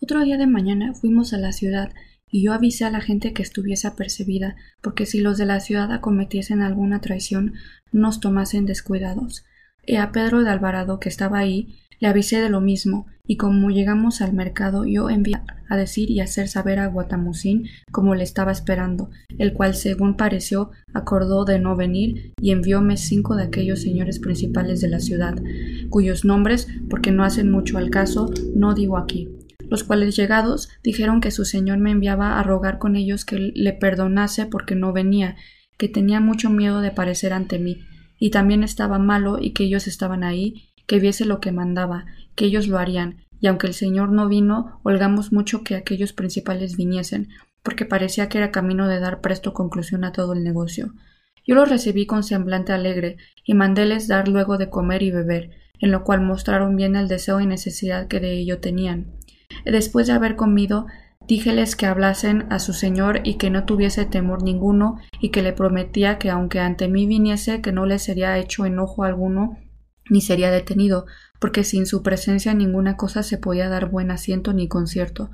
Otro día de mañana fuimos a la ciudad y yo avisé a la gente que estuviese apercibida, porque si los de la ciudad acometiesen alguna traición, nos tomasen descuidados. Y a Pedro de Alvarado, que estaba ahí, le avisé de lo mismo, y como llegamos al mercado yo envié a decir y hacer saber a Guatamucín como le estaba esperando, el cual según pareció acordó de no venir y envióme cinco de aquellos señores principales de la ciudad, cuyos nombres, porque no hacen mucho al caso, no digo aquí. Los cuales llegados dijeron que su señor me enviaba a rogar con ellos que le perdonase porque no venía, que tenía mucho miedo de parecer ante mí, y también estaba malo y que ellos estaban ahí, que viese lo que mandaba, que ellos lo harían, y aunque el señor no vino, holgamos mucho que aquellos principales viniesen, porque parecía que era camino de dar presto conclusión a todo el negocio. Yo los recibí con semblante alegre, y mandéles dar luego de comer y beber, en lo cual mostraron bien el deseo y necesidad que de ello tenían. Después de haber comido, díjeles que hablasen a su señor y que no tuviese temor ninguno, y que le prometía que aunque ante mí viniese, que no le sería hecho enojo alguno, ni sería detenido, porque sin su presencia ninguna cosa se podía dar buen asiento ni concierto.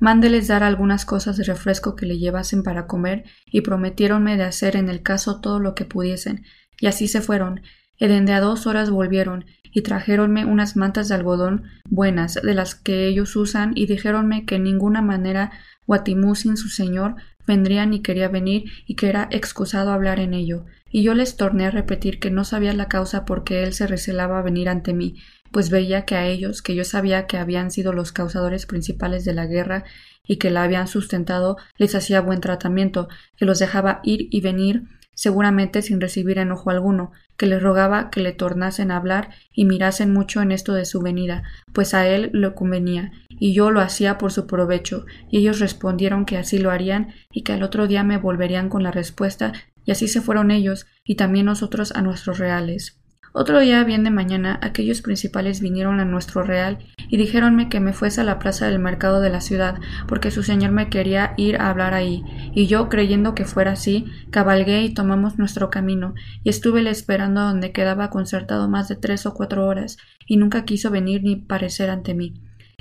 Mándeles dar algunas cosas de refresco que le llevasen para comer, y prometiéronme de hacer en el caso todo lo que pudiesen, y así se fueron, y dende a dos horas volvieron, y trajéronme unas mantas de algodón buenas, de las que ellos usan, y dijéronme que en ninguna manera Guatimú sin su señor vendría ni quería venir, y que era excusado hablar en ello. Y yo les torné a repetir que no sabía la causa por qué él se recelaba venir ante mí, pues veía que a ellos, que yo sabía que habían sido los causadores principales de la guerra y que la habían sustentado, les hacía buen tratamiento, que los dejaba ir y venir seguramente sin recibir enojo alguno, que le rogaba que le tornasen a hablar y mirasen mucho en esto de su venida, pues a él lo convenía, y yo lo hacía por su provecho, y ellos respondieron que así lo harían y que al otro día me volverían con la respuesta, y así se fueron ellos, y también nosotros a nuestros reales. Otro día bien de mañana aquellos principales vinieron a nuestro real y dijéronme que me fuese a la plaza del mercado de la ciudad, porque su señor me quería ir a hablar ahí, y yo, creyendo que fuera así, cabalgué y tomamos nuestro camino, y estúvele esperando donde quedaba concertado más de tres o cuatro horas, y nunca quiso venir ni parecer ante mí.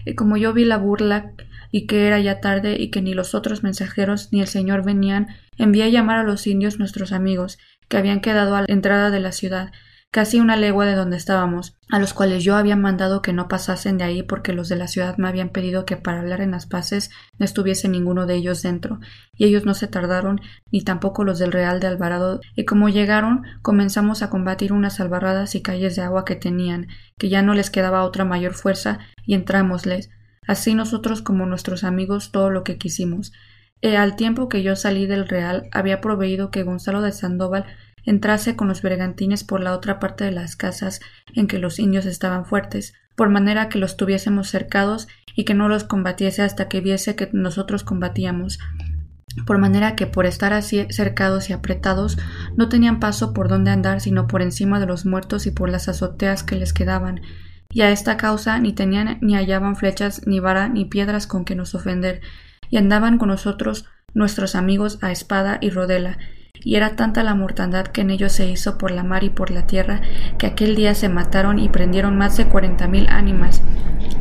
Y como yo vi la burla y que era ya tarde y que ni los otros mensajeros ni el señor venían, envié a llamar a los indios nuestros amigos, que habían quedado a la entrada de la ciudad, casi una legua de donde estábamos, a los cuales yo había mandado que no pasasen de ahí porque los de la ciudad me habían pedido que para hablar en las paces no estuviese ninguno de ellos dentro, y ellos no se tardaron, ni tampoco los del Real de Alvarado, y como llegaron comenzamos a combatir unas albarradas y calles de agua que tenían, que ya no les quedaba otra mayor fuerza, y entrámosles, así nosotros como nuestros amigos todo lo que quisimos. E al tiempo que yo salí del Real había proveído que Gonzalo de Sandoval entrase con los bergantines por la otra parte de las casas en que los indios estaban fuertes, por manera que los tuviésemos cercados y que no los combatiese hasta que viese que nosotros combatíamos, por manera que por estar así cercados y apretados no tenían paso por donde andar sino por encima de los muertos y por las azoteas que les quedaban, y a esta causa ni tenían ni hallaban flechas ni vara ni piedras con que nos ofender, y andaban con nosotros nuestros amigos a espada y rodela, y era tanta la mortandad que en ellos se hizo por la mar y por la tierra, que aquel día se mataron y prendieron más de cuarenta mil ánimas,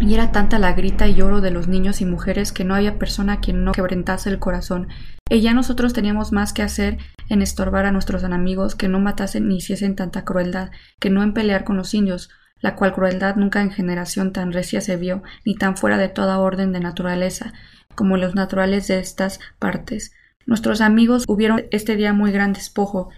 y era tanta la grita y lloro de los niños y mujeres que no había persona a quien no quebrantase el corazón. Y ya nosotros teníamos más que hacer en estorbar a nuestros enemigos que no matasen ni hiciesen tanta crueldad, que no en pelear con los indios, la cual crueldad nunca en generación tan recia se vio, ni tan fuera de toda orden de naturaleza, como los naturales de estas partes. Nuestros amigos hubieron este día muy gran despojo,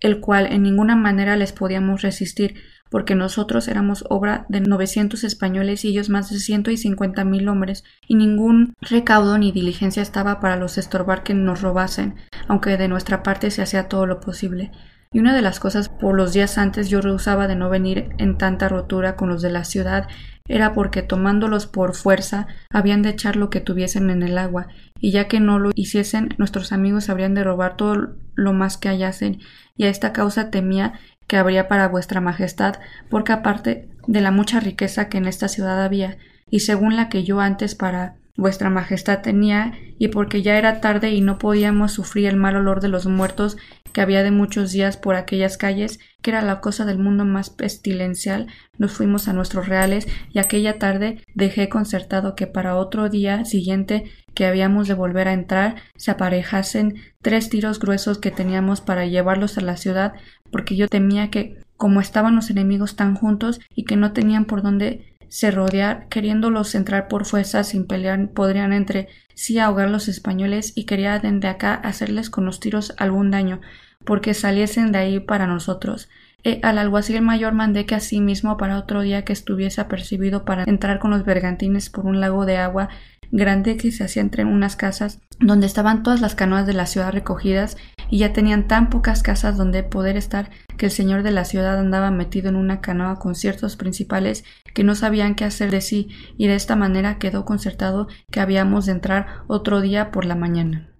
el cual en ninguna manera les podíamos resistir, porque nosotros éramos obra de novecientos españoles y ellos más de ciento y cincuenta mil hombres, y ningún recaudo ni diligencia estaba para los estorbar que nos robasen, aunque de nuestra parte se hacía todo lo posible. Y una de las cosas por los días antes yo rehusaba de no venir en tanta rotura con los de la ciudad era porque tomándolos por fuerza habían de echar lo que tuviesen en el agua, y ya que no lo hiciesen nuestros amigos habrían de robar todo lo más que hallasen, y a esta causa temía que habría para vuestra majestad, porque aparte de la mucha riqueza que en esta ciudad había, y según la que yo antes para vuestra Majestad tenía, y porque ya era tarde y no podíamos sufrir el mal olor de los muertos que había de muchos días por aquellas calles, que era la cosa del mundo más pestilencial, nos fuimos a nuestros reales y aquella tarde dejé concertado que para otro día siguiente que habíamos de volver a entrar se aparejasen tres tiros gruesos que teníamos para llevarlos a la ciudad, porque yo temía que, como estaban los enemigos tan juntos y que no tenían por dónde se rodear, queriéndolos entrar por fuerza sin pelear, podrían entre sí ahogar los españoles y quería desde acá hacerles con los tiros algún daño, porque saliesen de ahí para nosotros. E al alguacil mayor mandé que asimismo para otro día que estuviese apercibido para entrar con los bergantines por un lago de agua grande que se hacía entre unas casas donde estaban todas las canoas de la ciudad recogidas y ya tenían tan pocas casas donde poder estar que el señor de la ciudad andaba metido en una canoa con ciertos principales que no sabían qué hacer de sí y de esta manera quedó concertado que habíamos de entrar otro día por la mañana.